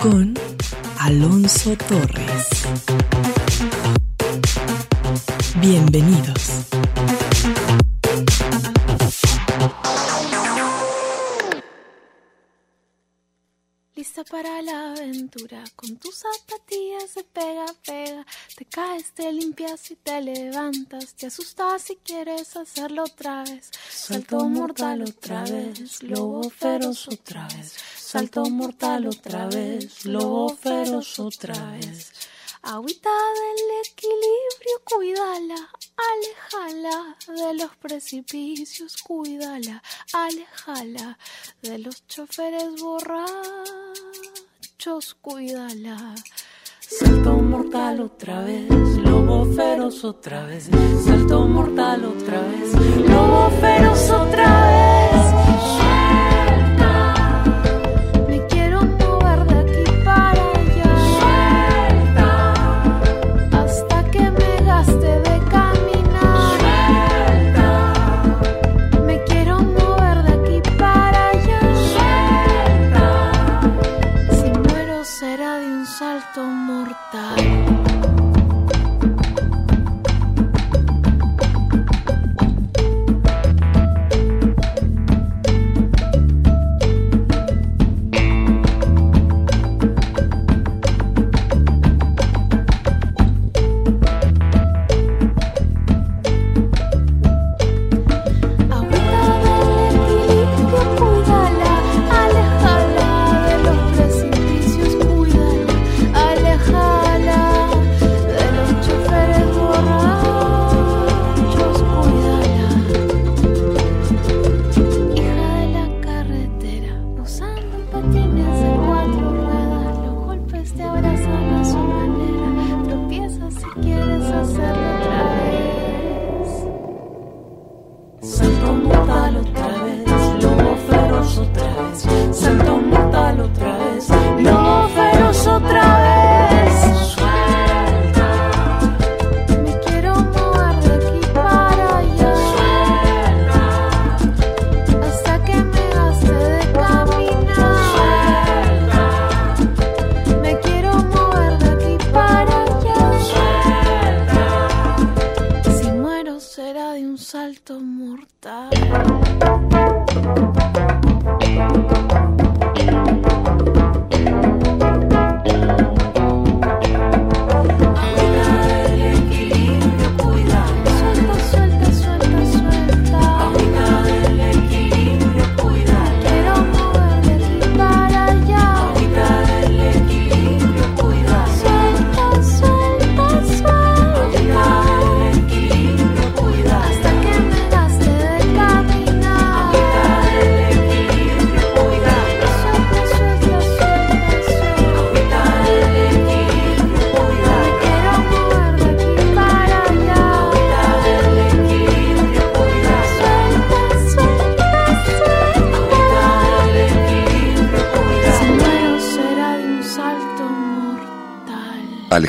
Con Alonso Torres. Bienvenidos. La aventura, con tus zapatillas de pega, pega. Te caes, te limpias y te levantas. Te asustas si quieres hacerlo otra vez. Salto mortal otra vez, lobo feroz otra vez. Salto mortal otra vez, lobo feroz otra vez. Agüita del equilibrio, cuídala, alejala de los precipicios, cuídala, alejala de los choferes borrachos, cuídala. Salto mortal otra vez, lobo feroz otra vez, salto mortal otra vez, lobo feroz otra vez.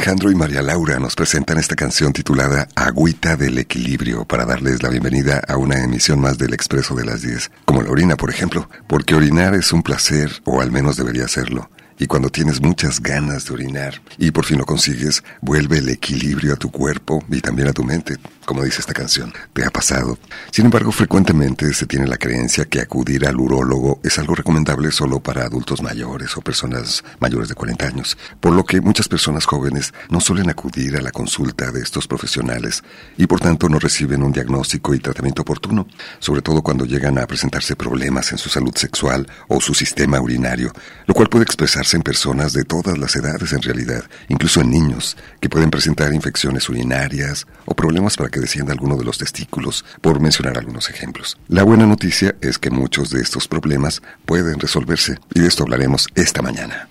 Alejandro y María Laura nos presentan esta canción titulada Agüita del Equilibrio para darles la bienvenida a una emisión más del Expreso de las 10, como la orina, por ejemplo, porque orinar es un placer, o al menos debería serlo y cuando tienes muchas ganas de orinar y por fin lo consigues, vuelve el equilibrio a tu cuerpo y también a tu mente, como dice esta canción. ¿Te ha pasado? Sin embargo, frecuentemente se tiene la creencia que acudir al urólogo es algo recomendable solo para adultos mayores o personas mayores de 40 años, por lo que muchas personas jóvenes no suelen acudir a la consulta de estos profesionales y por tanto no reciben un diagnóstico y tratamiento oportuno, sobre todo cuando llegan a presentarse problemas en su salud sexual o su sistema urinario, lo cual puede expresarse en personas de todas las edades en realidad, incluso en niños, que pueden presentar infecciones urinarias o problemas para que descienda alguno de los testículos, por mencionar algunos ejemplos. La buena noticia es que muchos de estos problemas pueden resolverse y de esto hablaremos esta mañana.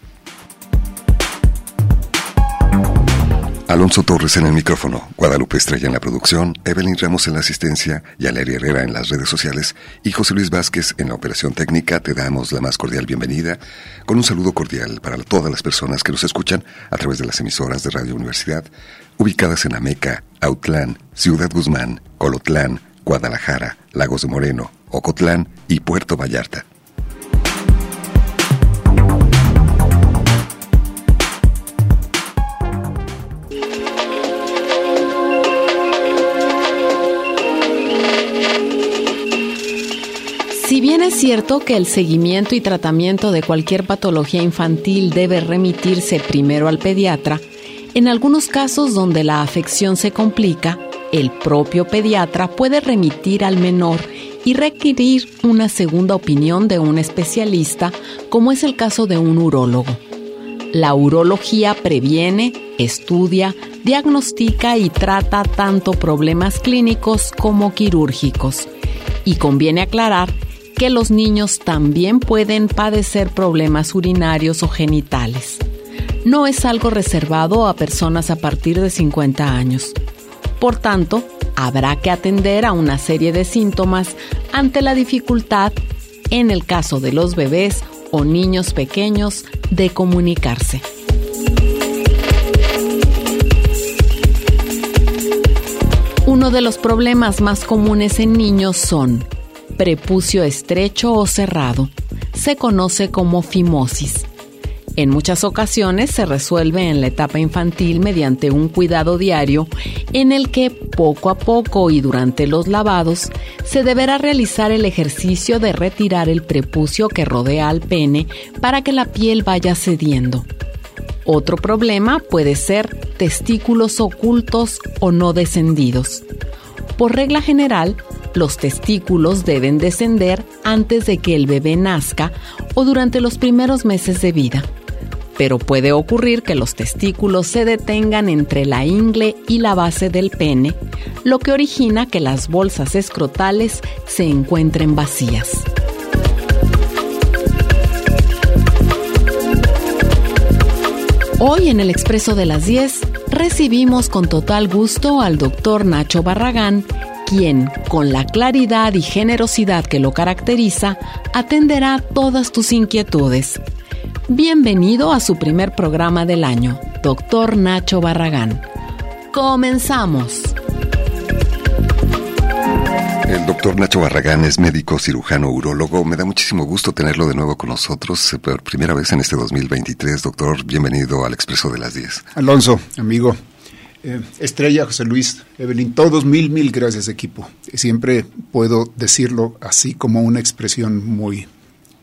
Alonso Torres en el micrófono, Guadalupe Estrella en la producción, Evelyn Ramos en la asistencia, Yaleria Herrera en las redes sociales y José Luis Vázquez en la operación técnica. Te damos la más cordial bienvenida con un saludo cordial para todas las personas que nos escuchan a través de las emisoras de Radio Universidad ubicadas en Ameca, Autlán, Ciudad Guzmán, Colotlán, Guadalajara, Lagos de Moreno, Ocotlán y Puerto Vallarta. Si bien es cierto que el seguimiento y tratamiento de cualquier patología infantil debe remitirse primero al pediatra, en algunos casos donde la afección se complica, el propio pediatra puede remitir al menor y requerir una segunda opinión de un especialista, como es el caso de un urólogo. La urología previene, estudia, diagnostica y trata tanto problemas clínicos como quirúrgicos. Y conviene aclarar que los niños también pueden padecer problemas urinarios o genitales. No es algo reservado a personas a partir de 50 años. Por tanto, habrá que atender a una serie de síntomas ante la dificultad, en el caso de los bebés o niños pequeños, de comunicarse. Uno de los problemas más comunes en niños son prepucio estrecho o cerrado. Se conoce como fimosis. En muchas ocasiones se resuelve en la etapa infantil mediante un cuidado diario en el que poco a poco y durante los lavados se deberá realizar el ejercicio de retirar el prepucio que rodea al pene para que la piel vaya cediendo. Otro problema puede ser testículos ocultos o no descendidos. Por regla general, los testículos deben descender antes de que el bebé nazca o durante los primeros meses de vida. Pero puede ocurrir que los testículos se detengan entre la ingle y la base del pene, lo que origina que las bolsas escrotales se encuentren vacías. Hoy en el Expreso de las 10 recibimos con total gusto al doctor Nacho Barragán, quien, con la claridad y generosidad que lo caracteriza, atenderá todas tus inquietudes. Bienvenido a su primer programa del año, Doctor Nacho Barragán. Comenzamos. El doctor Nacho Barragán es médico cirujano urólogo. Me da muchísimo gusto tenerlo de nuevo con nosotros eh, por primera vez en este 2023. Doctor, bienvenido al Expreso de las 10. Alonso, amigo, eh, Estrella, José Luis, Evelyn, todos mil, mil gracias equipo. Siempre puedo decirlo así como una expresión muy,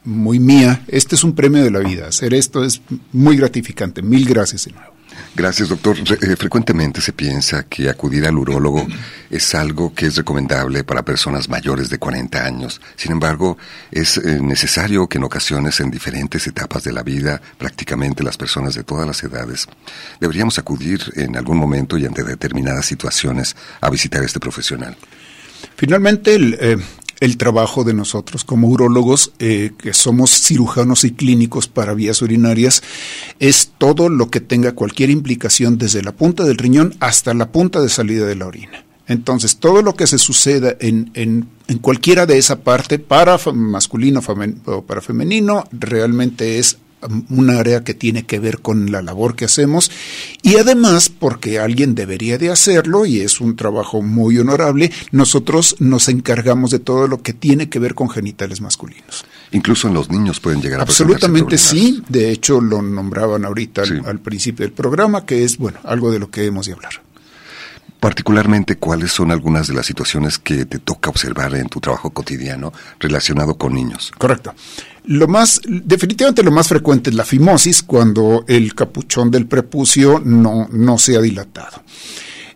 muy mía. Este es un premio de la vida. Hacer esto es muy gratificante. Mil gracias de nuevo. Gracias, doctor. Eh, frecuentemente se piensa que acudir al urólogo es algo que es recomendable para personas mayores de 40 años. Sin embargo, es eh, necesario que en ocasiones, en diferentes etapas de la vida, prácticamente las personas de todas las edades, deberíamos acudir en algún momento y ante determinadas situaciones a visitar a este profesional. Finalmente, el, eh, el trabajo de nosotros como urólogos, eh, que somos cirujanos y clínicos para vías urinarias, es todo lo que tenga cualquier implicación desde la punta del riñón hasta la punta de salida de la orina. Entonces, todo lo que se suceda en, en, en cualquiera de esa parte, para masculino o para femenino, realmente es un área que tiene que ver con la labor que hacemos y además porque alguien debería de hacerlo y es un trabajo muy honorable, nosotros nos encargamos de todo lo que tiene que ver con genitales masculinos. Incluso en los niños pueden llegar a Absolutamente sí, de hecho lo nombraban ahorita sí. al, al principio del programa, que es bueno, algo de lo que hemos de hablar particularmente cuáles son algunas de las situaciones que te toca observar en tu trabajo cotidiano relacionado con niños. Correcto. Lo más, definitivamente lo más frecuente es la fimosis cuando el capuchón del prepucio no, no se ha dilatado.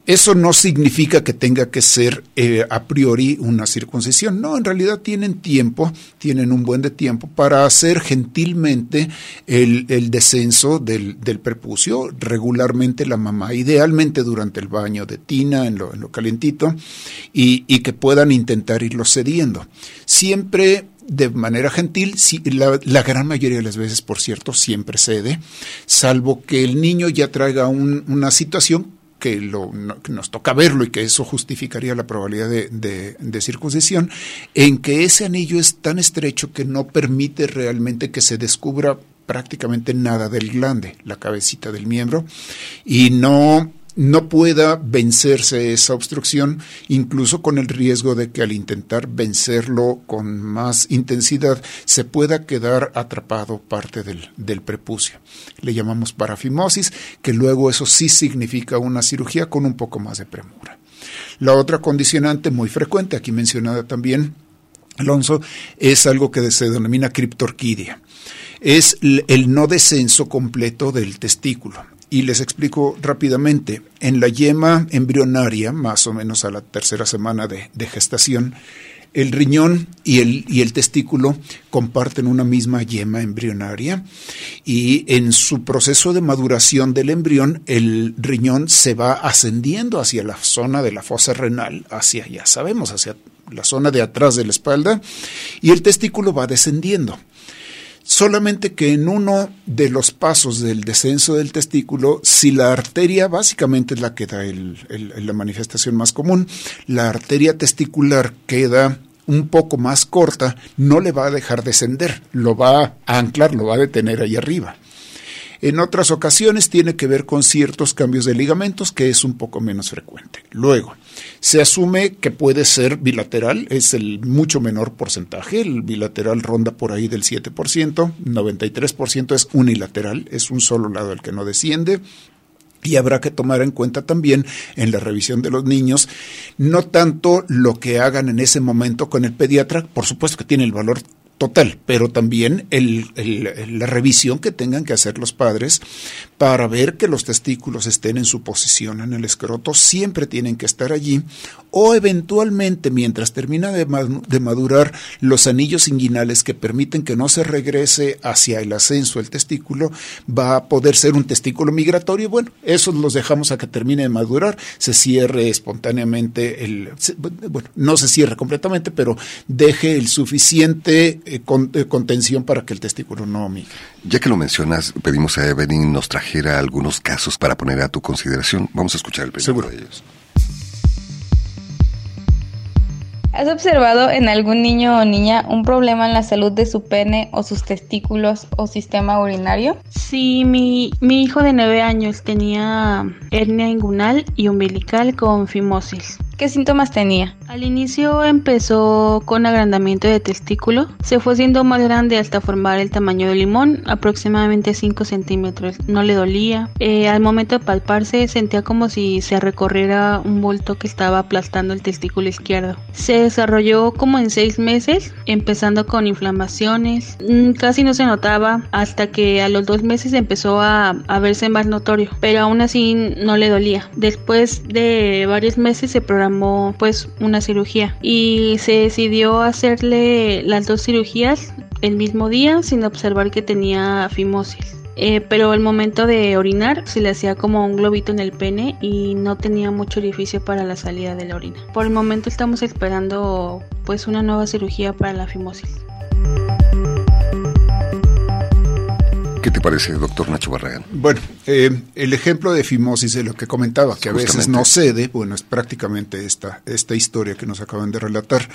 Eso no significa que tenga que ser eh, a priori una circuncisión. No, en realidad tienen tiempo, tienen un buen de tiempo para hacer gentilmente el, el descenso del, del, prepucio, regularmente la mamá, idealmente durante el baño de tina, en lo, en lo calentito, y, y que puedan intentar irlo cediendo. Siempre de manera gentil, la, la, gran mayoría de las veces, por cierto, siempre cede, salvo que el niño ya traiga un, una situación que, lo, que, nos toca verlo y que eso justificaría la probabilidad de, de, de, circuncisión, en que ese anillo es tan estrecho que no permite realmente que se descubra prácticamente nada del glande, la cabecita del miembro, y no no pueda vencerse esa obstrucción, incluso con el riesgo de que al intentar vencerlo con más intensidad se pueda quedar atrapado parte del, del prepucio. Le llamamos parafimosis, que luego eso sí significa una cirugía con un poco más de premura. La otra condicionante muy frecuente, aquí mencionada también, Alonso, es algo que se denomina criptorquidia. Es el no descenso completo del testículo. Y les explico rápidamente. En la yema embrionaria, más o menos a la tercera semana de, gestación, el riñón y el, y el, testículo comparten una misma yema embrionaria y en su proceso de maduración del embrión el riñón se va ascendiendo hacia la zona de la fosa renal, hacia, ya sabemos, hacia la zona de atrás de la espalda y el testículo va descendiendo. Solamente que en uno de los pasos del descenso del testículo, si la arteria, básicamente es la que da la manifestación más común, la arteria testicular queda un poco más corta, no le va a dejar descender, lo va a anclar, lo va a detener ahí arriba. En otras ocasiones tiene que ver con ciertos cambios de ligamentos, que es un poco menos frecuente. Luego, se asume que puede ser bilateral, es el mucho menor porcentaje, el bilateral ronda por ahí del 7%, 93% es unilateral, es un solo lado el que no desciende, y habrá que tomar en cuenta también en la revisión de los niños, no tanto lo que hagan en ese momento con el pediatra, por supuesto que tiene el valor total, pero también la revisión que tengan que hacer los padres para ver que los testículos estén en su posición en el escroto, siempre tienen que estar allí, o eventualmente mientras termina de, madurar los anillos inguinales que permiten que no se regrese hacia el ascenso del testículo, va a poder ser un testículo migratorio. Bueno, esos los dejamos a que termine de madurar, se cierre espontáneamente, el, bueno, no se cierre completamente, pero deje el suficiente eh, eh, contención para que el testículo no migre. Ya que lo mencionas, pedimos a Evelyn nos trajera algunos casos para poner a tu consideración. Vamos a escuchar el primero de ellos. ¿Has observado en algún niño o niña un problema en la salud de su pene o sus testículos o sistema urinario? Sí, mi, mi hijo de 9 años tenía hernia inguinal y umbilical con fimosis. ¿Qué síntomas tenía? Al inicio empezó con agrandamiento de testículo, se fue haciendo más grande hasta formar el tamaño de limón, aproximadamente 5 centímetros. No le dolía. Eh, al momento de palparse sentía como si se recorriera un bulto que estaba aplastando el testículo izquierdo. Se desarrolló como en 6 meses, empezando con inflamaciones. Mm, casi no se notaba hasta que a los 2 meses empezó a, a verse más notorio, pero aún así no le dolía. Después de varios meses se programó pues una cirugía y se decidió hacerle las dos cirugías el mismo día sin observar que tenía fimosis. Eh, pero al momento de orinar se le hacía como un globito en el pene y no tenía mucho orificio para la salida de la orina. Por el momento estamos esperando pues una nueva cirugía para la fimosis. ¿Qué te parece, doctor Nacho Barragán? Bueno, eh, el ejemplo de fimosis de lo que comentaba, que a veces no cede, bueno, es prácticamente esta, esta historia que nos acaban de relatar.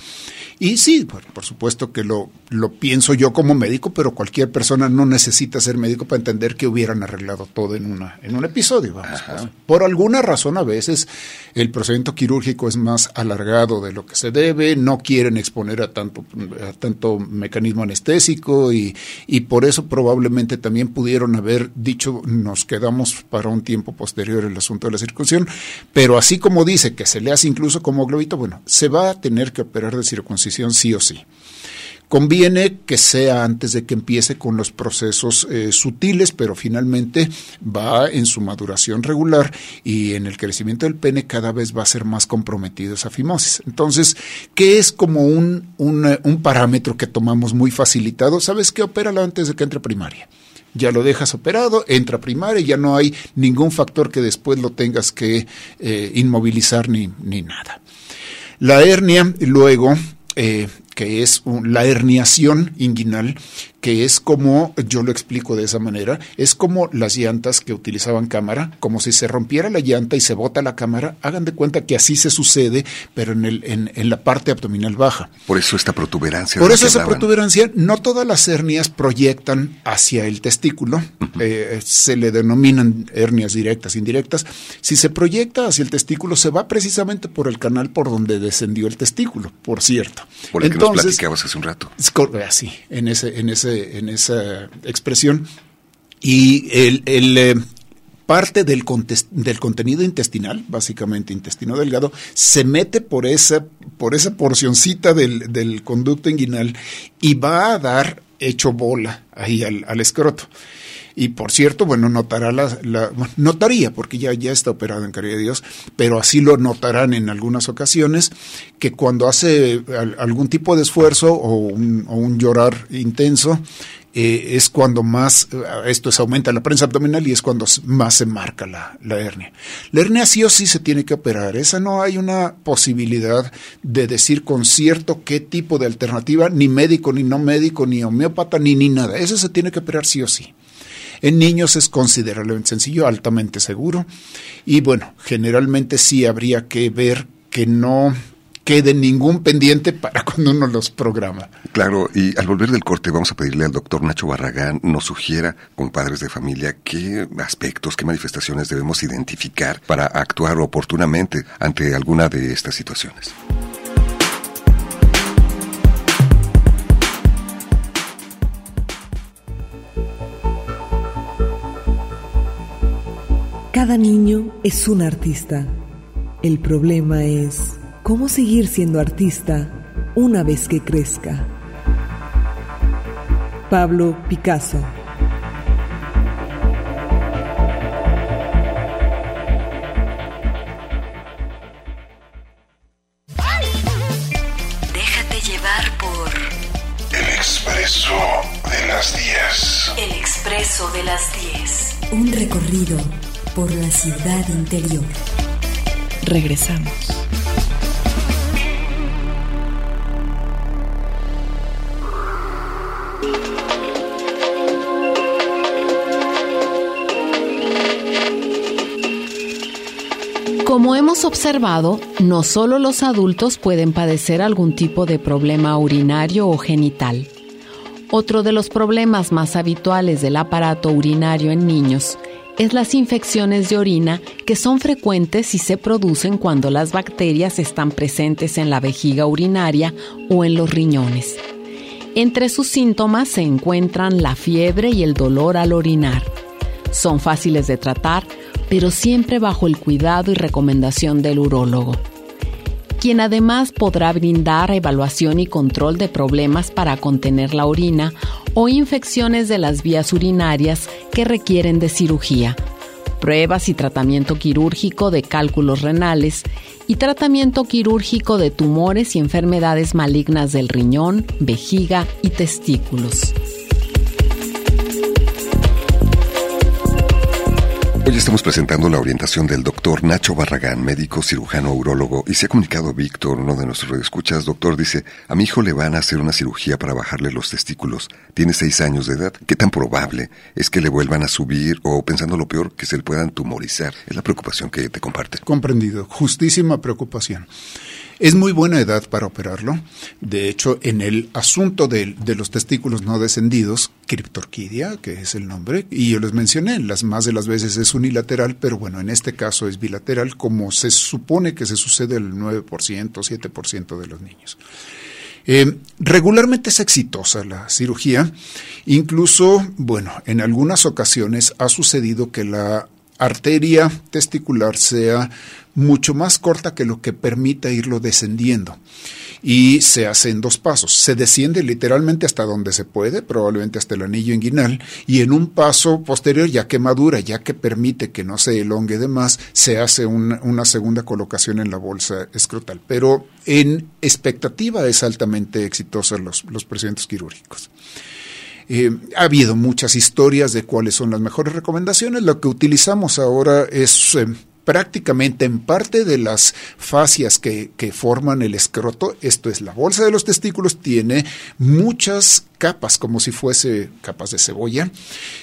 Y sí, por supuesto que lo, lo pienso yo como médico, pero cualquier persona no necesita ser médico para entender que hubieran arreglado todo en, una, en un episodio. Vamos, Por alguna razón, a veces el procedimiento quirúrgico es más alargado de lo que se debe, no quieren exponer a tanto, a tanto mecanismo anestésico y, y por eso probablemente también pudieron haber dicho nos quedamos para un tiempo posterior el asunto de la circuncisión, pero así como dice que se le hace incluso como globito, bueno, se va a tener que operar de circuncisión sí o sí. Conviene que sea antes de que empiece con los procesos eh, sutiles, pero finalmente va en su maduración regular y en el crecimiento del pene cada vez va a ser más comprometido esa fimosis. Entonces, ¿qué es como un, un, un parámetro que tomamos muy facilitado? ¿Sabes qué? Opéralo antes de que entre primaria ya lo dejas operado, entra primaria, ya no hay ningún factor que después lo tengas que eh, inmovilizar ni, ni, nada. La hernia luego eh, que es la herniación inguinal, que es como, yo lo explico de esa manera, es como las llantas que utilizaban cámara, como si se rompiera la llanta y se bota la cámara, hagan de cuenta que así se sucede, pero en, el, en, la parte abdominal baja. Por eso esta protuberancia. Por eso esa protuberancia, no todas las hernias proyectan hacia el testículo, eh, se le denominan hernias directas, indirectas. Si se proyecta hacia el testículo, se va precisamente por el canal por donde descendió el testículo, por cierto. Por lo que nos platicabas hace un rato. Así, en ese, en ese en esa expresión. Y el, eh, parte del, del, contenido intestinal, básicamente intestino delgado, se mete por esa, por esa porcioncita del, conducto inguinal y va a dar hecho bola ahí al, escroto. Y por cierto, bueno, notará la, notaría, porque ya, ya está operado en caridad de Dios, pero así lo notarán en algunas ocasiones, que cuando hace algún tipo de esfuerzo o un, llorar intenso, eh, es cuando más, eh, esto es aumenta la prensa abdominal y es cuando más se marca la, la, hernia. La hernia sí o sí se tiene que operar, esa no hay una posibilidad de decir con cierto qué tipo de alternativa, ni médico, ni no médico, ni homeópata, ni, ni nada, esa se tiene que operar sí o sí. En niños es considerablemente sencillo, altamente seguro. Y bueno, generalmente sí habría que ver que no quede ningún pendiente para cuando uno los programa. Claro, y al volver del corte vamos a pedirle al doctor Nacho Barragán nos sugiera con padres de familia qué aspectos, qué manifestaciones debemos identificar para actuar oportunamente ante alguna de estas situaciones. Cada niño es un artista. El problema es cómo seguir siendo artista una vez que crezca. Pablo Picasso Déjate llevar por El Expreso de las 10. El Expreso de las 10. Un recorrido por la ciudad interior. Regresamos. Como hemos observado, no solo los adultos pueden padecer algún tipo de problema urinario o genital. Otro de los problemas más habituales del aparato urinario en niños es las infecciones de orina que son frecuentes y se producen cuando las bacterias están presentes en la vejiga urinaria o en los riñones. Entre sus síntomas se encuentran la fiebre y el dolor al orinar. Son fáciles de tratar, pero siempre bajo el cuidado y recomendación del urólogo quien además podrá brindar evaluación y control de problemas para contener la orina o infecciones de las vías urinarias que requieren de cirugía, pruebas y tratamiento quirúrgico de cálculos renales y tratamiento quirúrgico de tumores y enfermedades malignas del riñón, vejiga y testículos. Hoy estamos presentando la orientación del doctor Nacho Barragán, médico cirujano urólogo, y se ha comunicado Víctor, uno de nuestros escuchas, doctor, dice, a mi hijo le van a hacer una cirugía para bajarle los testículos, tiene seis años de edad, ¿qué tan probable es que le vuelvan a subir o, pensando lo peor, que se le puedan tumorizar? Es la preocupación que te comparte. Comprendido, justísima preocupación. Es muy buena edad para operarlo. De hecho, en el asunto de, los testículos no descendidos, criptorquidia, que es el nombre, y yo les mencioné, las más de las veces es unilateral, pero bueno, en este caso es bilateral, como se supone que se sucede el 9%, 7% de los niños. Eh, regularmente es exitosa la cirugía, incluso, bueno, en algunas ocasiones ha sucedido que la arteria testicular sea mucho más corta que lo que permita irlo descendiendo. Y se hace en dos pasos. Se desciende literalmente hasta donde se puede, probablemente hasta el anillo inguinal, y en un paso posterior, ya que madura, ya que permite que no se elongue de más, se hace una, segunda colocación en la bolsa escrotal. Pero en expectativa es altamente exitosa los, los procedimientos quirúrgicos. Eh, ha habido muchas historias de cuáles son las mejores recomendaciones. Lo que utilizamos ahora es eh, prácticamente en parte de las fascias que, que, forman el escroto, esto es la bolsa de los testículos, tiene muchas capas, como si fuese capas de cebolla,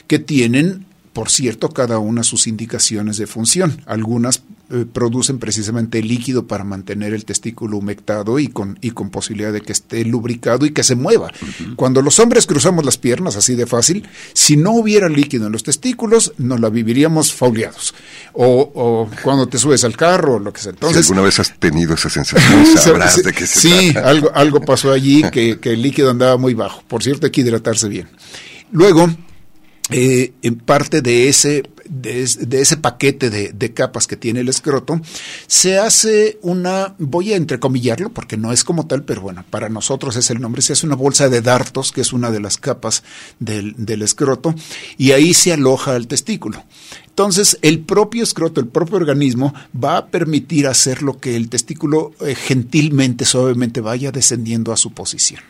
que tienen por cierto, cada una sus indicaciones de función. Algunas eh, producen precisamente líquido para mantener el testículo humectado y con, y con posibilidad de que esté lubricado y que se mueva. Cuando los hombres cruzamos las piernas así de fácil, si no hubiera líquido en los testículos, nos la viviríamos fauleados. O, cuando te subes al carro, o lo que sea. Entonces, si alguna vez has tenido esa sensación, sabrás de qué se Sí, algo, algo pasó allí que, que el líquido andaba muy bajo. Por cierto, hay que hidratarse bien. Luego, eh, en parte de ese, de, ese paquete de, capas que tiene el escroto, se hace una, voy a entrecomillarlo porque no es como tal, pero bueno, para nosotros es el nombre, se hace una bolsa de dartos, que es una de las capas del, escroto, y ahí se aloja el testículo. Entonces, el propio escroto, el propio organismo, va a permitir hacer lo que el testículo eh, gentilmente, suavemente vaya descendiendo a su posición.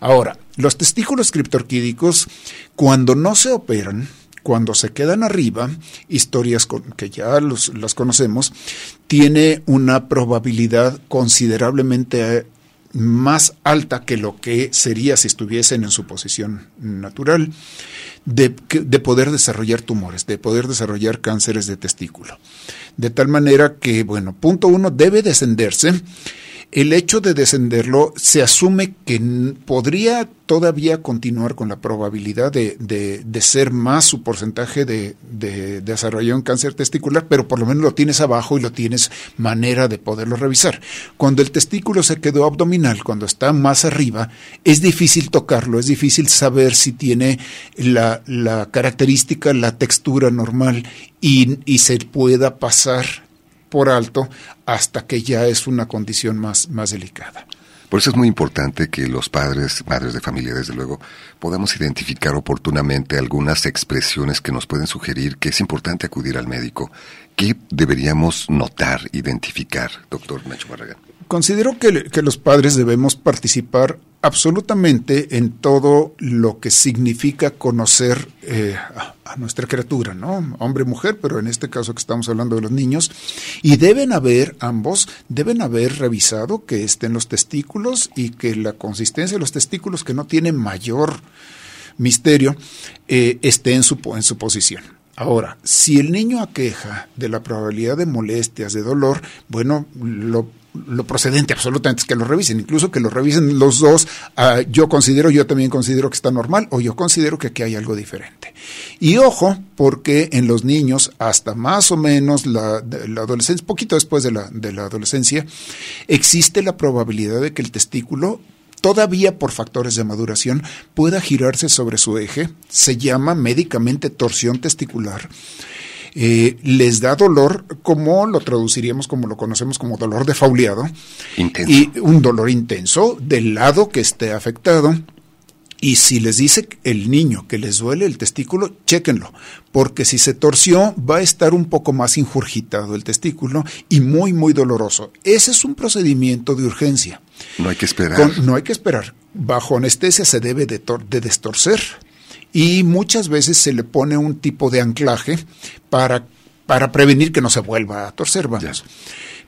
Ahora, los testículos criptorquídicos, cuando no se operan, cuando se quedan arriba, historias que ya las conocemos, tiene una probabilidad considerablemente más alta que lo que sería si estuviesen en su posición natural, de, de, poder desarrollar tumores, de poder desarrollar cánceres de testículo. De tal manera que, bueno, punto uno, debe descenderse el hecho de descenderlo se asume que podría todavía continuar con la probabilidad de, de, ser más su porcentaje de, de, desarrollar un cáncer testicular, pero por lo menos lo tienes abajo y lo tienes manera de poderlo revisar. Cuando el testículo se quedó abdominal, cuando está más arriba, es difícil tocarlo, es difícil saber si tiene la, la característica, la textura normal y, y se pueda pasar por alto hasta que ya es una condición más, más delicada. Por eso es muy importante que los padres, madres de familia, desde luego, podamos identificar oportunamente algunas expresiones que nos pueden sugerir que es importante acudir al médico. ¿Qué deberíamos notar, identificar, doctor Nacho Barragán? Considero que, que los padres debemos participar absolutamente en todo lo que significa conocer eh, a, nuestra criatura, ¿no? Hombre mujer, pero en este caso que estamos hablando de los niños, y deben haber, ambos, deben haber revisado que estén los testículos y que la consistencia de los testículos, que no tiene mayor misterio, eh, esté en su, en su posición. Ahora, si el niño aqueja de la probabilidad de molestias, de dolor, bueno, lo lo procedente absolutamente es que lo revisen, incluso que lo revisen los dos. Ah, yo considero, yo también considero que está normal o yo considero que aquí hay algo diferente. Y ojo, porque en los niños, hasta más o menos la, adolescencia, poquito después de la adolescencia, existe la probabilidad de que el testículo todavía por factores de maduración pueda girarse sobre su eje. Se llama médicamente torsión testicular eh, les da dolor, como lo traduciríamos, como lo conocemos como dolor de fauleado, y un dolor intenso del lado que esté afectado. Y si les dice el niño que les duele el testículo, chéquenlo, porque si se torció va a estar un poco más injurgitado el testículo y muy, muy doloroso. Ese es un procedimiento de urgencia. No hay que esperar. no hay que esperar. Bajo anestesia se debe de, de destorcer y muchas veces se le pone un tipo de anclaje para, para prevenir que no se vuelva a torcer, vamos.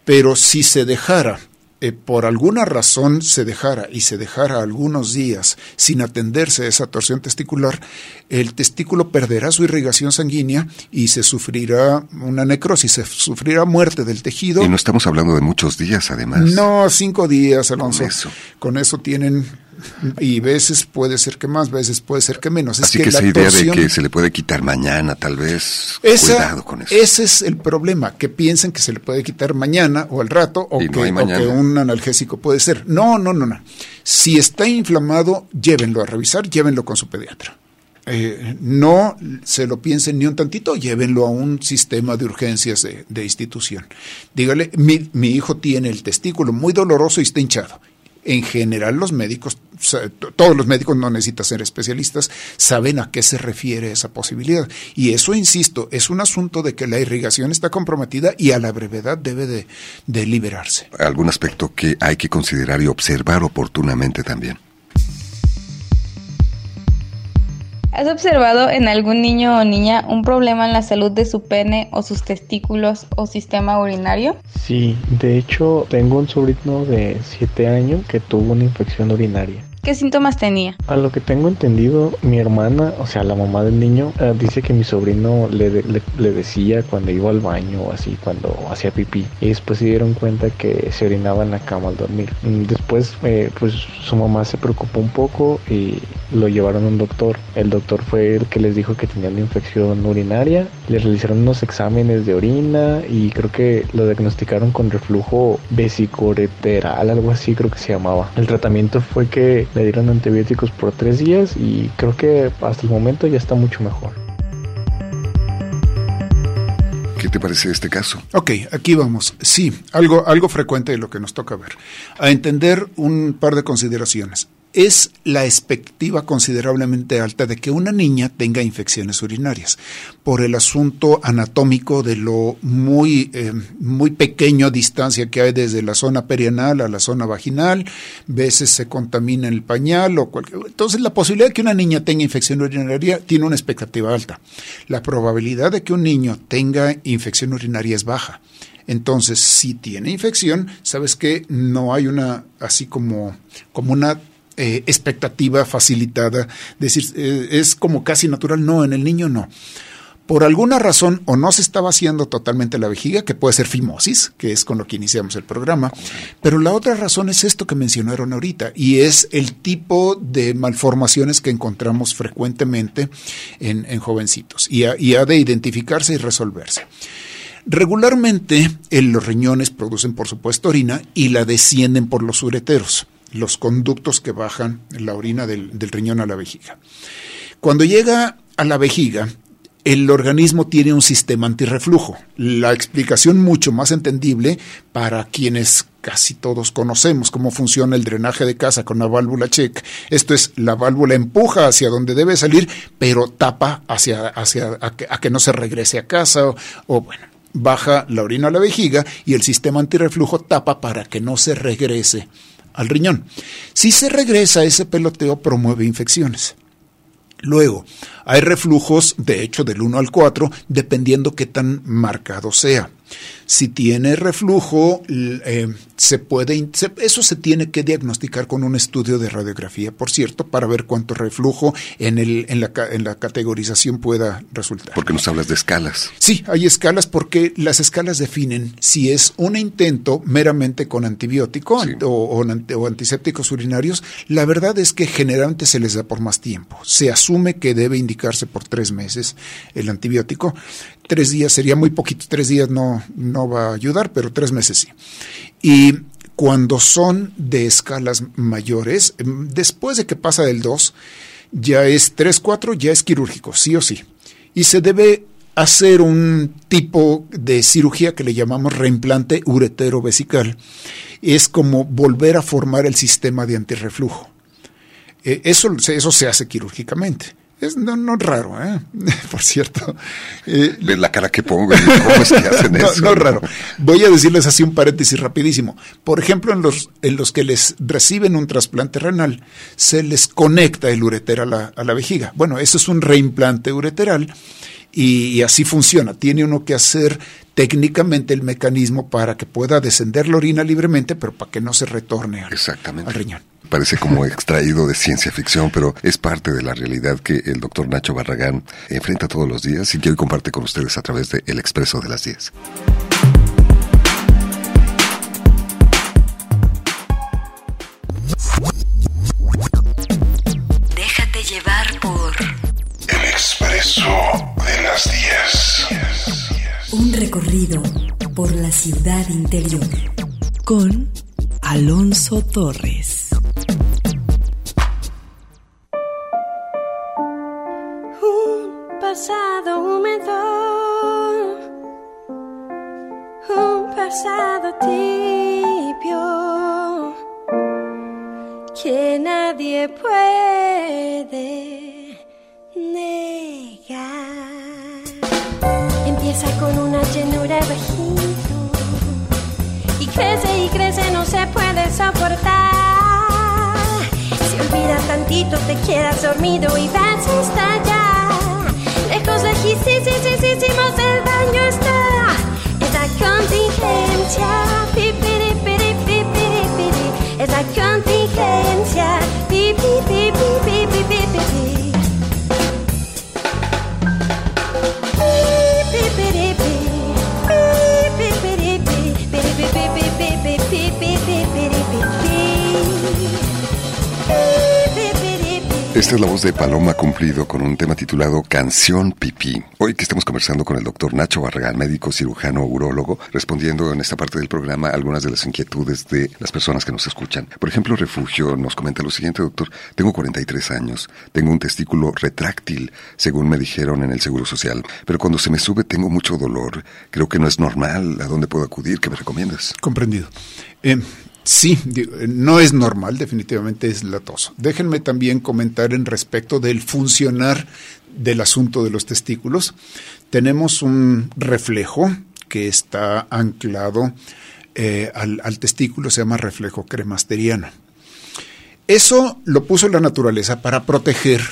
Pero si se dejara eh, por alguna razón se dejara y se dejara algunos días sin atenderse a esa torsión testicular, el testículo perderá su irrigación sanguínea y se sufrirá una necrosis, se sufrirá muerte del tejido. Y no estamos hablando de muchos días, además. No, cinco días, Alonso. Con eso, Con eso tienen y veces puede ser que más, veces puede ser que menos. Así que, esa idea de que se le puede quitar mañana, tal vez, cuidado con eso. Ese es el problema, que piensen que se le puede quitar mañana o al rato, o, que, un analgésico puede ser. No, no, no, no. Si está inflamado, llévenlo a revisar, llévenlo con su pediatra. Eh, no se lo piensen ni un tantito, llévenlo a un sistema de urgencias de, de institución. Dígale, mi, mi, hijo tiene el testículo muy doloroso y está hinchado en general los médicos, todos los médicos no necesitan ser especialistas, saben a qué se refiere esa posibilidad. Y eso, insisto, es un asunto de que la irrigación está comprometida y a la brevedad debe de, de liberarse. Algún aspecto que hay que considerar y observar oportunamente también. ¿Has observado en algún niño o niña un problema en la salud de su pene o sus testículos o sistema urinario? Sí, de hecho tengo un sobrino de 7 años que tuvo una infección urinaria. ¿Qué síntomas tenía? A lo que tengo entendido, mi hermana, o sea, la mamá del niño, eh, dice que mi sobrino le, le, le, decía cuando iba al baño o así, cuando hacía pipí. Y después se dieron cuenta que se orinaba en la cama al dormir. Mm, después, eh, pues su mamá se preocupó un poco y lo llevaron a un doctor. El doctor fue el que les dijo que tenía una infección urinaria. Le realizaron unos exámenes de orina y creo que lo diagnosticaron con reflujo vesicoureteral, algo así creo que se llamaba. El tratamiento fue que le dieron antibióticos por tres días y creo que hasta el momento ya está mucho mejor. ¿Qué te parece este caso? Ok, aquí vamos. Sí, algo, algo frecuente de lo que nos toca ver. A entender un par de consideraciones es la expectativa considerablemente alta de que una niña tenga infecciones urinarias por el asunto anatómico de lo muy, eh, muy pequeño distancia que hay desde la zona perianal a la zona vaginal, veces se contamina el pañal o cualquier. Entonces, la posibilidad de que una niña tenga infección urinaria tiene una expectativa alta. La probabilidad de que un niño tenga infección urinaria es baja. Entonces, si tiene infección, sabes que no hay una, así como, como una eh, expectativa facilitada, decir, eh, es como casi natural, no, en el niño no. Por alguna razón, o no se está vaciando totalmente la vejiga, que puede ser fimosis, que es con lo que iniciamos el programa, pero la otra razón es esto que mencionaron ahorita, y es el tipo de malformaciones que encontramos frecuentemente en, jovencitos, y, y ha de identificarse y resolverse. Regularmente los riñones producen por supuesto orina y la descienden por los ureteros los conductos que bajan la orina del, riñón a la vejiga. Cuando llega a la vejiga, el organismo tiene un sistema antirreflujo. La explicación mucho más entendible para quienes casi todos conocemos cómo funciona el drenaje de casa con la válvula check. Esto es, la válvula empuja hacia donde debe salir, pero tapa hacia, hacia a que, no se regrese a casa o, o bueno, baja la orina a la vejiga y el sistema antirreflujo tapa para que no se regrese al riñón. Si se regresa, ese peloteo promueve infecciones. Luego, hay reflujos, de hecho, del 1 al 4, dependiendo qué tan marcado sea. Si tiene reflujo, eh, se puede, eso se tiene que diagnosticar con un estudio de radiografía, por cierto, para ver cuánto reflujo en, el, en, la, en la categorización pueda resultar. Porque nos hablas de escalas. Sí, hay escalas porque las escalas definen si es un intento meramente con antibiótico o, o, antisépticos urinarios. La verdad es que generalmente se les da por más tiempo. Se asume que debe indicarse por tres meses el antibiótico. Tres días sería muy poquito, tres días no, no va a ayudar, pero tres meses sí. Y cuando son de escalas mayores, em, después de que pasa del 2, ya es 3, 4, ya es quirúrgico, sí o sí. Y se debe hacer un tipo de cirugía que le llamamos reimplante uretero-vesical. Es como volver a formar el sistema de antirreflujo. Eh, eso, eso se hace quirúrgicamente. Es no, no raro, ¿eh? por cierto. Eh, la cara que pongo, ¿cómo es que hacen no, eso? No, raro. Voy a decirles así un paréntesis rapidísimo. Por ejemplo, en los, en los que les reciben un trasplante renal, se les conecta el ureter a la, a la vejiga. Bueno, eso es un reimplante ureteral y, así funciona. Tiene uno que hacer técnicamente el mecanismo para que pueda descender la orina libremente, pero para que no se retorne al, al riñón parece como extraído de ciencia ficción, pero es parte de la realidad que el doctor Nacho Barragán enfrenta todos los días y que hoy comparte con ustedes a través de El Expreso de las 10. Déjate llevar por El Expreso de las 10. Un recorrido por la ciudad interior con Alonso Torres. Pasado húmedo, un pasado tibio que nadie puede negar. Empieza con una llenura bajito y crece y crece, no se puede soportar. Se olvida tantito te quedas dormido y vas hasta allá. Lejos, lejísimos el daño está. Es la contingencia. Es la contingencia. Esta es la voz de Paloma Cumplido con un tema titulado Canción Pipí. Hoy que estamos conversando con el doctor Nacho Barragán, médico cirujano urólogo, respondiendo en esta parte del programa algunas de las inquietudes de las personas que nos escuchan. Por ejemplo, Refugio nos comenta lo siguiente, doctor. Tengo 43 años, tengo un testículo retráctil, según me dijeron en el Seguro Social, pero cuando se me sube tengo mucho dolor. Creo que no es normal. ¿A dónde puedo acudir? ¿Qué me recomiendas? Comprendido. Eh, Sí, no es normal, definitivamente es latoso. Déjenme también comentar en respecto del funcionar del asunto de los testículos. Tenemos un reflejo que está anclado eh, al, al, testículo, se llama reflejo cremasteriano. Eso lo puso la naturaleza para proteger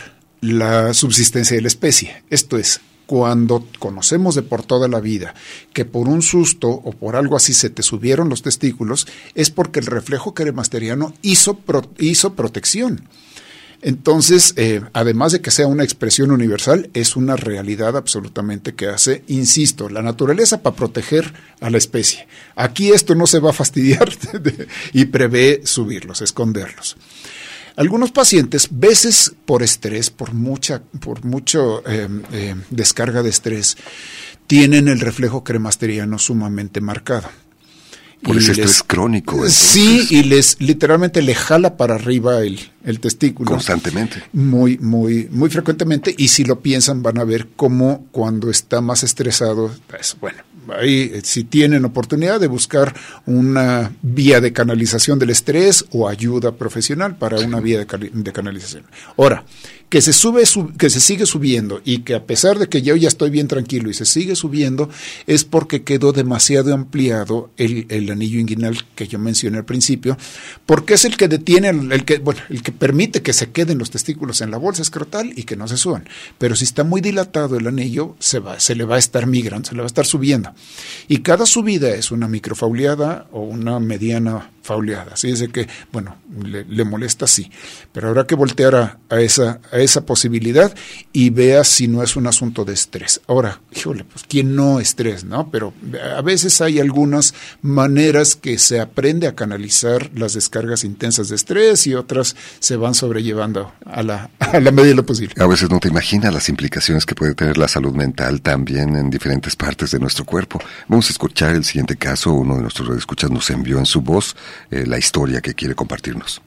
la subsistencia de la especie. Esto es, cuando conocemos de por toda la vida que por un susto o por algo así se te subieron los testículos, es porque el reflejo cremasteriano hizo, hizo protección. Entonces, eh, además de que sea una expresión universal, es una realidad absolutamente que hace, insisto, la naturaleza para proteger a la especie. Aquí esto no se va a fastidiar y prevé subirlos, esconderlos. Algunos pacientes, veces por estrés, por mucha, por mucho eh, eh, descarga de estrés, tienen el reflejo cremasteriano sumamente marcado. Por ese estrés crónico. Sí, y les literalmente le jala para arriba el, el testículo. Constantemente. Muy, muy, muy frecuentemente. Y si lo piensan, van a ver cómo cuando está más estresado, pues bueno, ahí eh, si tienen oportunidad de buscar una vía de canalización del estrés o ayuda profesional para una vía de, de canalización. Ahora, que se sube, que se sigue subiendo y que a pesar de que yo ya estoy bien tranquilo y se sigue subiendo, es porque quedó demasiado ampliado el, anillo inguinal que yo mencioné al principio, porque es el que detiene, el, que, bueno, el que permite que se queden los testículos en la bolsa escrotal y que no se suban. Pero si está muy dilatado el anillo, se va, se le va a estar migrando, se le va a estar subiendo. Y cada subida es una microfauleada o una mediana fauleada. Así es de que, bueno, le, molesta sí. Pero habrá que voltear a, esa, a esa posibilidad y vea si no es un asunto de estrés. Ahora, híjole, pues quién no estrés, ¿no? Pero a veces hay algunas maneras que se aprende a canalizar las descargas intensas de estrés y otras se van sobrellevando a la, a la medida lo posible. A veces no te imaginas las implicaciones que puede tener la salud mental también en diferentes partes de nuestro cuerpo. Vamos a escuchar el siguiente caso. Uno de nuestros escuchas nos envió en su voz eh, la historia que quiere compartirnos.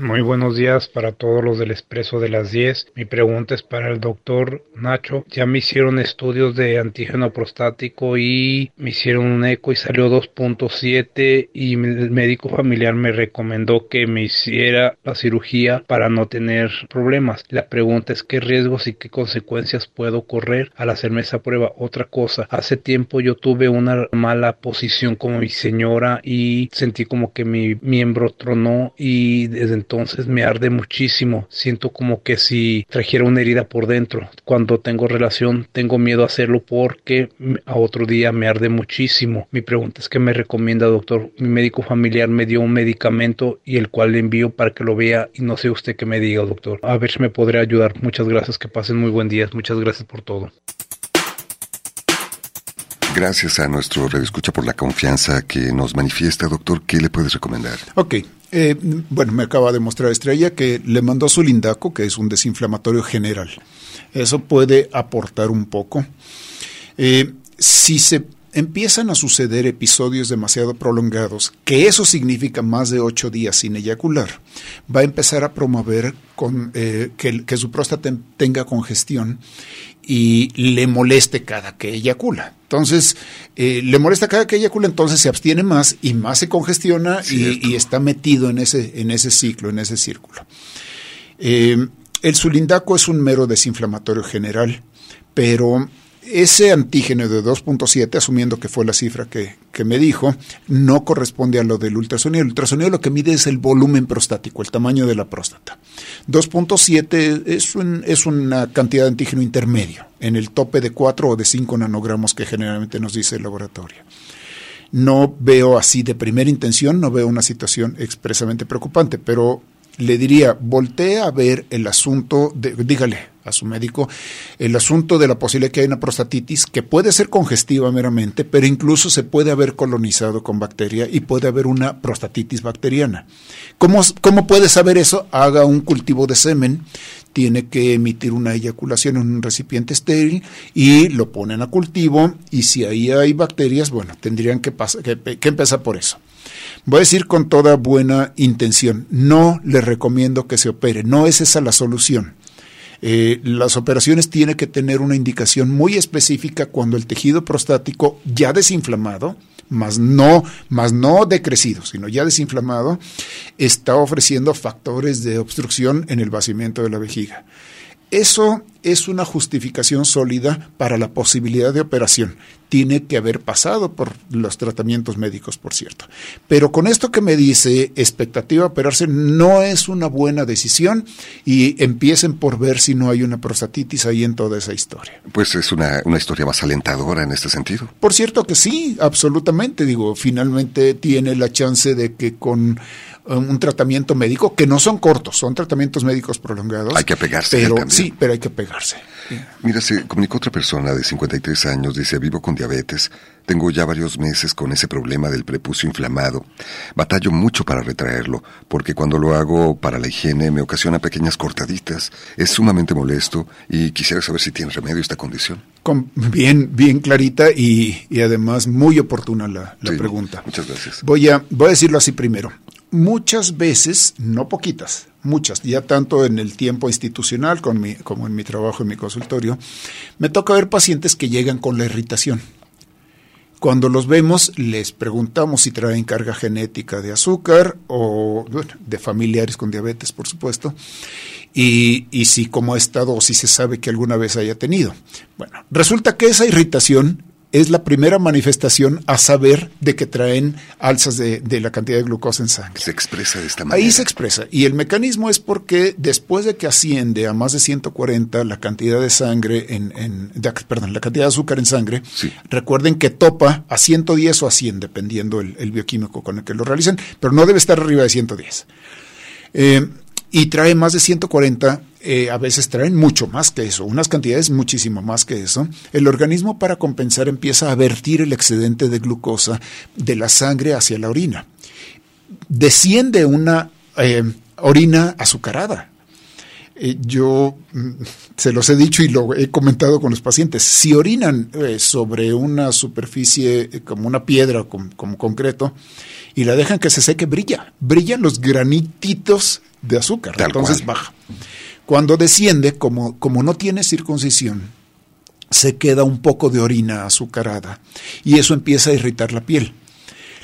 Muy buenos días para todos los del Expreso de las 10. Mi pregunta es para el doctor Nacho. Ya me hicieron estudios de antígeno prostático y me hicieron un eco y salió 2.7 y el médico familiar me recomendó que me hiciera la cirugía para no tener problemas. La pregunta es qué riesgos y qué consecuencias puedo correr al hacerme esa prueba. Otra cosa, hace tiempo yo tuve una mala posición como mi señora y sentí como que mi miembro tronó y desde entonces me arde muchísimo. Siento como que si trajera una herida por dentro. Cuando tengo relación tengo miedo a hacerlo porque a otro día me arde muchísimo. Mi pregunta es qué me recomienda doctor. Mi médico familiar me dio un medicamento y el cual le envío para que lo vea y no sé usted qué me diga doctor. A ver si me podrá ayudar. Muchas gracias. Que pasen muy buen día. Muchas gracias por todo. Gracias a nuestro redescucha por la confianza que nos manifiesta, doctor. ¿Qué le puedes recomendar? Ok. Eh, bueno, me acaba de mostrar Estrella que le mandó su lindaco, que es un desinflamatorio general. Eso puede aportar un poco. Eh, si se empiezan a suceder episodios demasiado prolongados, que eso significa más de ocho días sin eyacular, va a empezar a promover con, eh, que, que, su próstata tenga congestión y le moleste cada que eyacula. Entonces, eh, le molesta cada que eyacula, entonces se abstiene más y más se congestiona y, y, está metido en ese, en ese ciclo, en ese círculo. Eh, el sulindaco es un mero desinflamatorio general, pero ese antígeno de 2.7, asumiendo que fue la cifra que, que, me dijo, no corresponde a lo del ultrasonido. El ultrasonido lo que mide es el volumen prostático, el tamaño de la próstata. 2.7 es, un, es una cantidad de antígeno intermedio, en el tope de 4 o de 5 nanogramos que generalmente nos dice el laboratorio. No veo así de primera intención, no veo una situación expresamente preocupante, pero le diría, voltee a ver el asunto, de, dígale a su médico, el asunto de la posibilidad que hay una prostatitis que puede ser congestiva meramente, pero incluso se puede haber colonizado con bacteria y puede haber una prostatitis bacteriana. ¿Cómo, cómo puede saber eso? Haga un cultivo de semen, tiene que emitir una eyaculación en un recipiente estéril y lo ponen a cultivo y si ahí hay bacterias, bueno, tendrían que, que, que empezar por eso. Voy a decir con toda buena intención, no le recomiendo que se opere, no es esa la solución. Eh, las operaciones tienen que tener una indicación muy específica cuando el tejido prostático ya desinflamado, más no, más no decrecido, sino ya desinflamado, está ofreciendo factores de obstrucción en el vaciamiento de la vejiga. Eso es una justificación sólida para la posibilidad de operación. Tiene que haber pasado por los tratamientos médicos, por cierto. Pero con esto que me dice expectativa de operarse no es una buena decisión y empiecen por ver si no hay una prostatitis ahí en toda esa historia. Pues es una, una historia más alentadora en este sentido. Por cierto que sí, absolutamente. Digo, finalmente tiene la chance de que con un tratamiento médico, que no son cortos, son tratamientos médicos prolongados. Hay que pegarse. Pero, sí, pero hay que pegarse. Mira, se comunicó otra persona de 53 años, dice, vivo con diabetes, tengo ya varios meses con ese problema del prepucio inflamado. Batallo mucho para retraerlo, porque cuando lo hago para la higiene me ocasiona pequeñas cortaditas. Es sumamente molesto y quisiera saber si tiene remedio esta condición. Con, bien, bien clarita y, y, además muy oportuna la, la Sí, pregunta. Muchas gracias. Voy a, voy a decirlo así primero. Muchas veces, no poquitas, muchas, ya tanto en el tiempo institucional con mi, como en mi trabajo en mi consultorio, me toca ver pacientes que llegan con la irritación. Cuando los vemos, les preguntamos si traen carga genética de azúcar o de familiares con diabetes, por supuesto, y, y si cómo ha estado o si se sabe que alguna vez haya tenido. Bueno, resulta que esa irritación es la primera manifestación a saber de que traen alzas de, de, la cantidad de glucosa en sangre. Se expresa de esta manera. Ahí se expresa. Y el mecanismo es porque después de que asciende a más de 140 la cantidad de sangre en, en de, perdón, la cantidad de azúcar en sangre, sí. recuerden que topa a 110 o a 100, dependiendo el, el bioquímico con el que lo realicen, pero no debe estar arriba de 110. Eh, y trae más de 140, eh, a veces traen mucho más que eso, unas cantidades muchísimo más que eso, el organismo para compensar empieza a vertir el excedente de glucosa de la sangre hacia la orina. Desciende una eh, orina azucarada. Eh, yo mm, se los he dicho y lo he comentado con los pacientes. Si orinan eh, sobre una superficie como una piedra, como, como concreto, y la dejan que se seque, brilla. Brillan los granititos de azúcar. Tal entonces cual. baja. Cuando desciende, como, como no tiene circuncisión, se queda un poco de orina azucarada y eso empieza a irritar la piel.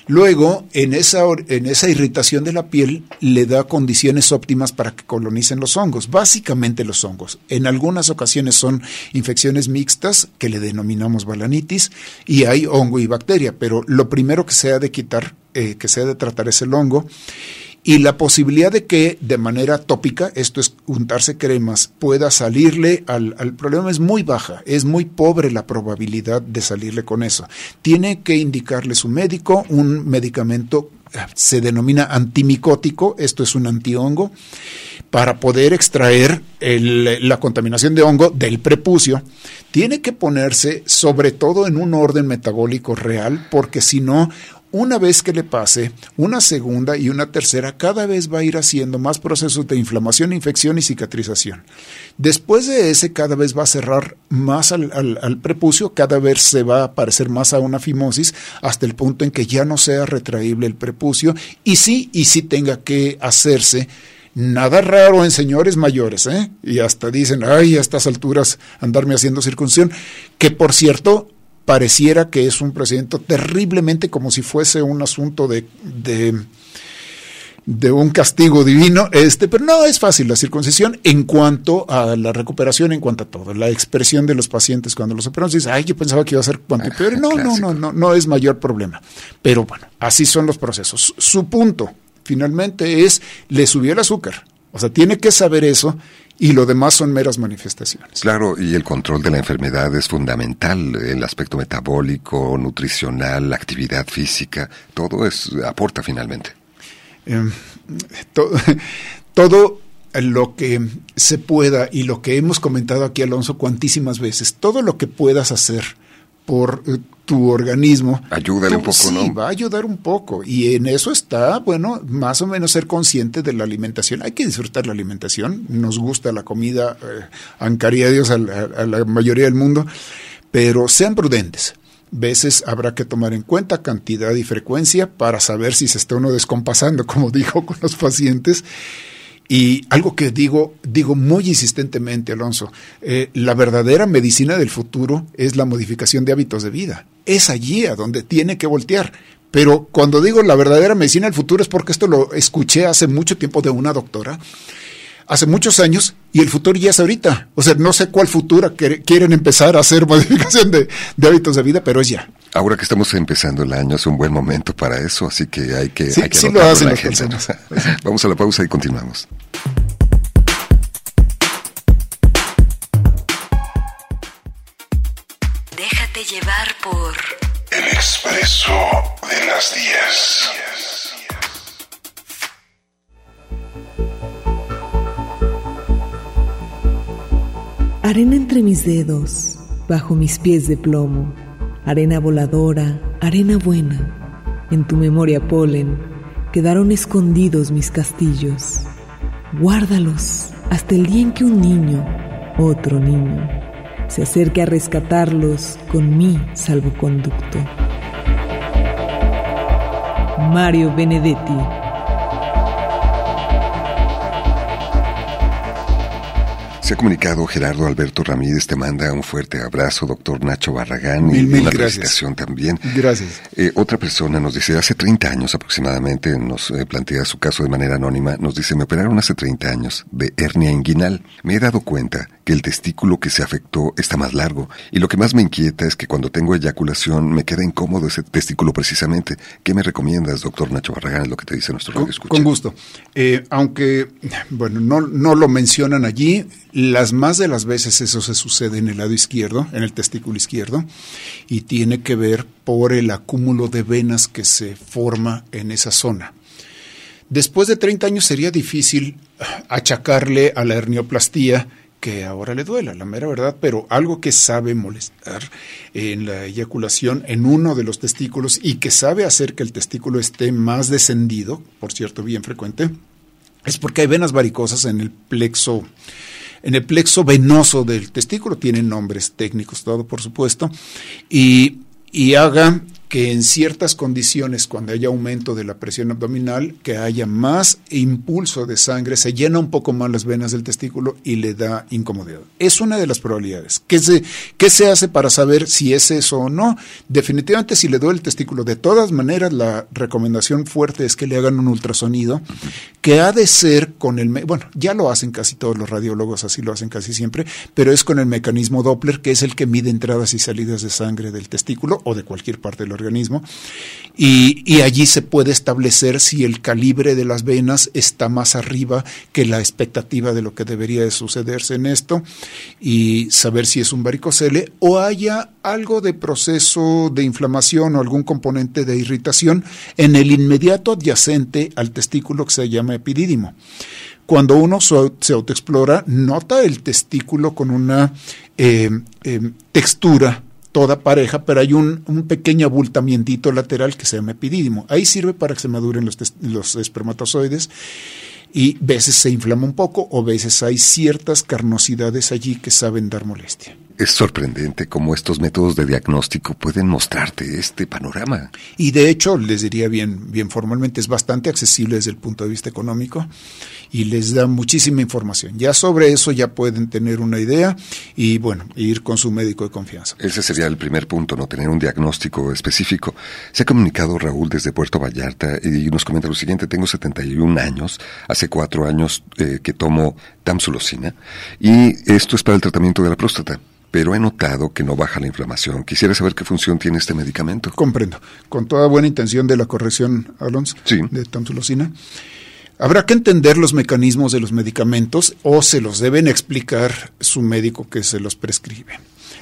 Luego, en esa, en esa irritación de la piel, le da condiciones óptimas para que colonicen los hongos, básicamente los hongos. En algunas ocasiones son infecciones mixtas, que le denominamos balanitis, y hay hongo y bacteria, pero lo primero que se ha de quitar, eh, que se ha de tratar es el hongo. Y la posibilidad de que de manera tópica, esto es untarse cremas, pueda salirle al, al, problema es muy baja, es muy pobre la probabilidad de salirle con eso. Tiene que indicarle su médico un medicamento, se denomina antimicótico, esto es un antihongo, para poder extraer la contaminación de hongo del prepucio. Tiene que ponerse sobre todo en un orden metabólico real, porque si no, una vez que le pase, una segunda y una tercera, cada vez va a ir haciendo más procesos de inflamación, infección y cicatrización. Después de ese, cada vez va a cerrar más al, al, prepucio, cada vez se va a parecer más a una fimosis, hasta el punto en que ya no sea retraíble el prepucio, y sí, y sí tenga que hacerse Nada raro en señores mayores, ¿eh? Y hasta dicen, ay, a estas alturas andarme haciendo circuncisión, que por cierto, pareciera que es un procedimiento terriblemente como si fuese un asunto de, de de un castigo divino, este, pero no es fácil la circuncisión en cuanto a la recuperación, en cuanto a todo. La expresión de los pacientes cuando los operan, dicen, ay, yo pensaba que iba a ser cuanto peor. No, no, no, no, no es mayor problema. Pero bueno, así son los procesos. Su punto, finalmente, es, le subió el azúcar. O sea, tiene que saber eso y lo demás son meras manifestaciones. Claro, y el control de la enfermedad es fundamental, el aspecto metabólico, nutricional, la actividad física, todo es aporta finalmente. Eh, todo, todo lo que se pueda y lo que hemos comentado aquí, Alonso, cuantísimas veces, todo lo que puedas hacer por eh, tu organismo. Ayúdale un poco, sí, ¿no? va a ayudar un poco. Y en eso está, bueno, más o menos ser consciente de la alimentación. Hay que disfrutar la alimentación. Nos gusta la comida, eh, ancaría Dios a la, a la mayoría del mundo, pero sean prudentes veces habrá que tomar en cuenta cantidad y frecuencia para saber si se está uno descompasando, como dijo con los pacientes. Y algo que digo, digo muy insistentemente, Alonso, eh, la verdadera medicina del futuro es la modificación de hábitos de vida. Es allí a donde tiene que voltear. Pero cuando digo la verdadera medicina del futuro es porque esto lo escuché hace mucho tiempo de una doctora hace muchos años y el futuro ya es ahorita. O sea, no sé cuál futuro quieren empezar a hacer modificación de, hábitos de vida, pero es ya. Ahora que estamos empezando el año es un buen momento para eso, así que hay que... Sí, hay que sí lo hacen las personas. Vamos a la pausa y continuamos. Déjate llevar por... El expreso de las 10. Arena entre mis dedos, bajo mis pies de plomo, arena voladora, arena buena, en tu memoria polen, quedaron escondidos mis castillos. Guárdalos hasta el día en que un niño, otro niño, se acerque a rescatarlos con mi salvoconducto. Mario Benedetti Se ha comunicado Gerardo Alberto Ramírez, te manda un fuerte abrazo, doctor Nacho Barragán, mil, y mil una felicitación también. Gracias. Eh, otra persona nos dice, hace 30 años aproximadamente, nos eh, plantea su caso de manera anónima, nos dice, me operaron hace 30 años de hernia inguinal. Me he dado cuenta que el testículo que se afectó está más largo y lo que más me inquieta es que cuando tengo eyaculación me queda incómodo ese testículo precisamente. ¿Qué me recomiendas, doctor Nacho Barragán? Es lo que te dice nuestro radio escucha. Con gusto. Eh, aunque, bueno, no, no lo mencionan allí, las más de las veces eso se sucede en el lado izquierdo, en el testículo izquierdo, y tiene que ver por el acúmulo de venas que se forma en esa zona. Después de 30 años sería difícil achacarle a la hernioplastia que ahora le duela, la mera verdad, pero algo que sabe molestar en la eyaculación en uno de los testículos y que sabe hacer que el testículo esté más descendido, por cierto, bien frecuente, es porque hay venas varicosas en el plexo en el plexo venoso del testículo, tienen nombres técnicos, todo por supuesto, y, y haga que en ciertas condiciones, cuando haya aumento de la presión abdominal, que haya más impulso de sangre, se llena un poco más las venas del testículo y le da incomodidad. Es una de las probabilidades. ¿Qué se, qué se hace para saber si es eso o no? Definitivamente, si le duele el testículo, de todas maneras, la recomendación fuerte es que le hagan un ultrasonido, que ha de ser con el, bueno, ya lo hacen casi todos los radiólogos, así lo hacen casi siempre, pero es con el mecanismo Doppler, que es el que mide entradas y salidas de sangre del testículo o de cualquier parte del organismo organismo y, allí se puede establecer si el calibre de las venas está más arriba que la expectativa de lo que debería de sucederse en esto y saber si es un varicocele o haya algo de proceso de inflamación o algún componente de irritación en el inmediato adyacente al testículo que se llama epidídimo. Cuando uno se autoexplora, nota el testículo con una eh, eh, textura toda pareja, pero hay un, pequeño abultamiento lateral que se llama epidídimo. Ahí sirve para que se maduren los, los espermatozoides y veces se inflama un poco o veces hay ciertas carnosidades allí que saben dar molestia. Es sorprendente cómo estos métodos de diagnóstico pueden mostrarte este panorama. Y de hecho, les diría bien, bien formalmente, es bastante accesible desde el punto de vista económico y les da muchísima información. Ya sobre eso ya pueden tener una idea y bueno, ir con su médico de confianza. Ese sería el primer punto, no tener un diagnóstico específico. Se ha comunicado Raúl desde Puerto Vallarta y nos comenta lo siguiente, tengo 71 años, hace cuatro años eh, que tomo tamsulosina y esto es para el tratamiento de la próstata pero he notado que no baja la inflamación. Quisiera saber qué función tiene este medicamento. Comprendo. Con toda buena intención de la corrección, Alonso, de tamsulosina. Habrá que entender los mecanismos de los medicamentos o se los deben explicar su médico que se los prescribe.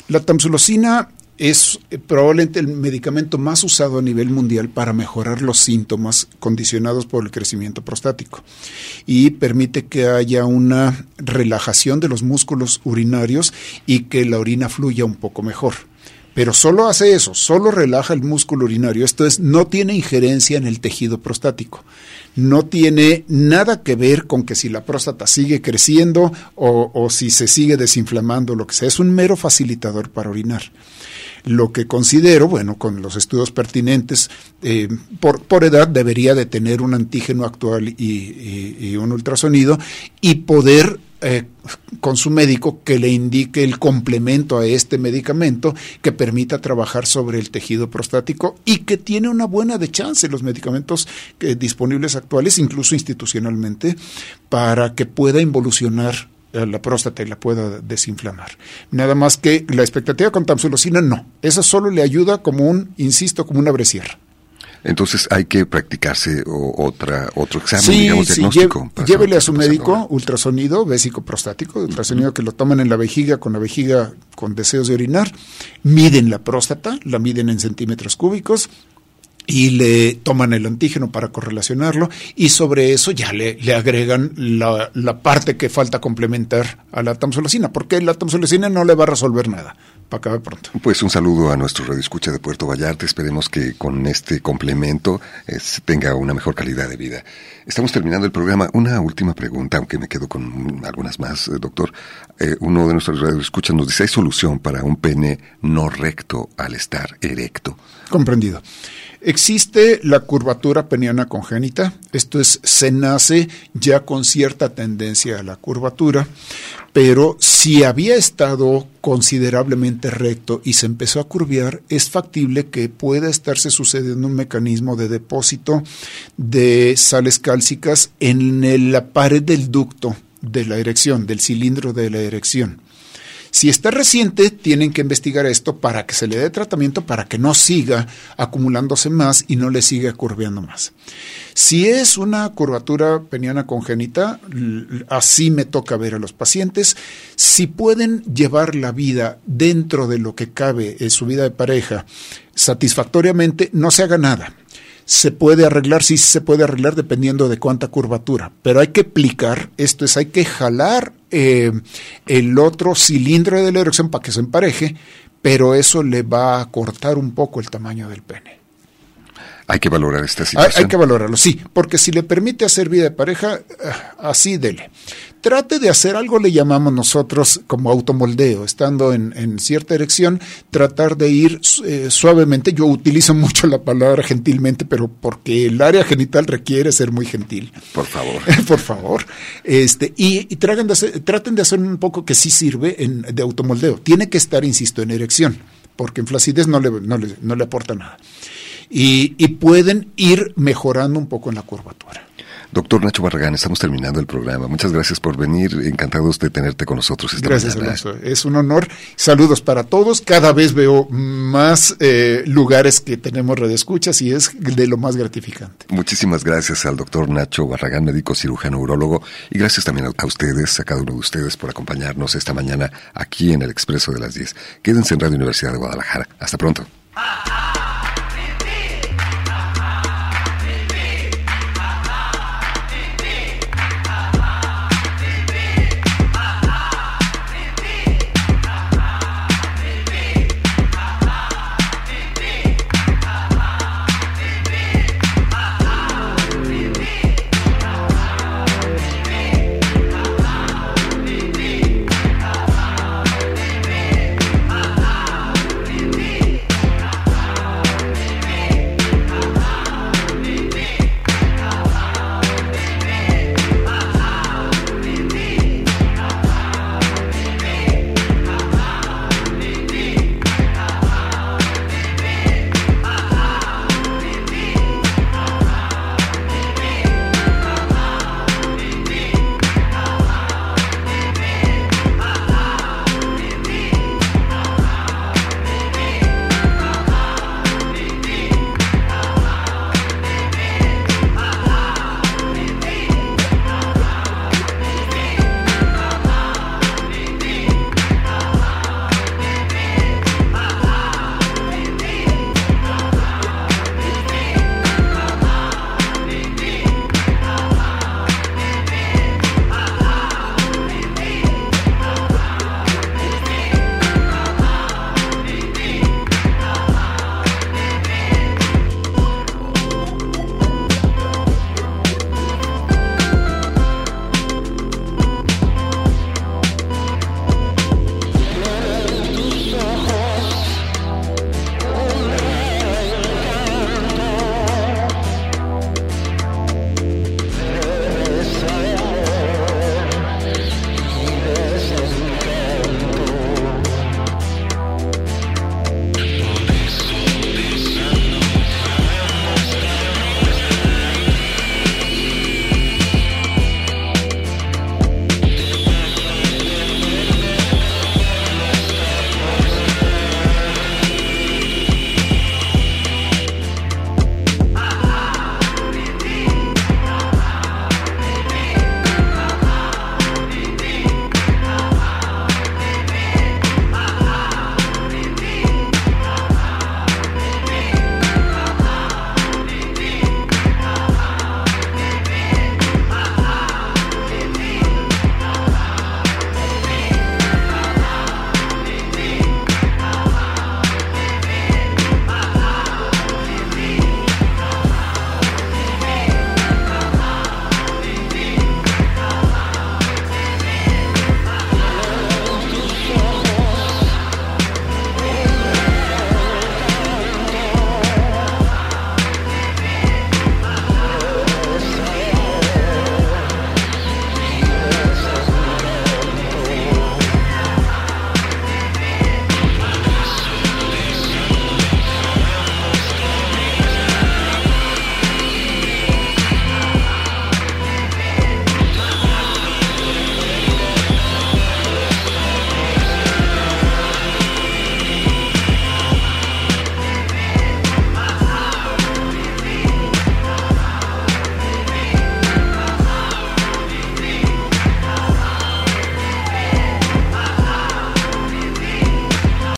La tamsulosina es eh, probablemente el medicamento más usado a nivel mundial para mejorar los síntomas condicionados por el crecimiento prostático y permite que haya una relajación de los músculos urinarios y que la orina fluya un poco mejor. Pero solo hace eso, solo relaja el músculo urinario. Esto es, no tiene injerencia en el tejido prostático. No tiene nada que ver con que si la próstata sigue creciendo o, o si se sigue desinflamando, lo que sea. Es un mero facilitador para orinar lo que considero, bueno, con los estudios pertinentes, eh, por, por, edad debería de tener un antígeno actual y, un ultrasonido y poder eh, con su médico que le indique el complemento a este medicamento que permita trabajar sobre el tejido prostático y que tiene una buena de chance los medicamentos eh, disponibles actuales, incluso institucionalmente, para que pueda involucionar la próstata y la pueda desinflamar. Nada más que la expectativa con tamsulosina no. Esa solo le ayuda como un, insisto, como una bresierra. Entonces hay que practicarse otra, otro examen, digamos, diagnóstico. llévele a su médico ultrasonido vésico prostático, ultrasonido que lo toman en la vejiga con la vejiga con deseos de orinar, miden la próstata, la miden en centímetros cúbicos, y le toman el antígeno para correlacionarlo y sobre eso ya le, le agregan la, la, parte que falta complementar a la tamsulosina, porque la tamsulosina no le va a resolver nada. Para acabar pronto. Pues un saludo a nuestro radioescucha de Puerto Vallarta. Esperemos que con este complemento tenga una mejor calidad de vida. Estamos terminando el programa. Una última pregunta, aunque me quedo con algunas más, eh, doctor. Eh, uno de nuestros radioescuchas nos dice, ¿hay solución para un pene no recto al estar erecto? Comprendido. Existe la curvatura peniana congénita, esto es, se nace ya con cierta tendencia a la curvatura, pero si había estado considerablemente recto y se empezó a curviar, es factible que pueda estarse sucediendo un mecanismo de depósito de sales cálcicas en la pared del ducto de la erección, del cilindro de la erección. Si está reciente, tienen que investigar esto para que se le dé tratamiento para que no siga acumulándose más y no le siga curveando más. Si es una curvatura peniana congénita, así me toca ver a los pacientes. Si pueden llevar la vida dentro de lo que cabe en su vida de pareja satisfactoriamente, no se haga nada se puede arreglar, sí se puede arreglar dependiendo de cuánta curvatura, pero hay que aplicar, esto es, hay que jalar eh, el otro cilindro de la erección para que se empareje, pero eso le va a cortar un poco el tamaño del pene. Hay que valorar esta situación. Hay, hay, que valorarlo, sí, porque si le permite hacer vida de pareja, eh, así dele trate de hacer algo, le llamamos nosotros como automoldeo, estando en, cierta erección, tratar de ir eh, suavemente. Yo utilizo mucho la palabra gentilmente, pero porque el área genital requiere ser muy gentil. Por favor. Por favor. Este, y, traten, de hacer, traten de hacer un poco que sí sirve en, de automoldeo. Tiene que estar, insisto, en erección, porque en flacidez no le, no le, no le aporta nada. Y, y pueden ir mejorando un poco en la curvatura. Doctor Nacho Barragán, estamos terminando el programa. Muchas gracias por venir. Encantados de tenerte con nosotros esta gracias, Es un honor. Saludos para todos. Cada vez veo más eh, lugares que tenemos redescuchas y es de lo más gratificante. Muchísimas gracias al doctor Nacho Barragán, médico cirujano urólogo, y gracias también a, ustedes, a cada uno de ustedes, por acompañarnos esta mañana aquí en el Expreso de las 10. Quédense en Radio Universidad de Guadalajara. Hasta pronto.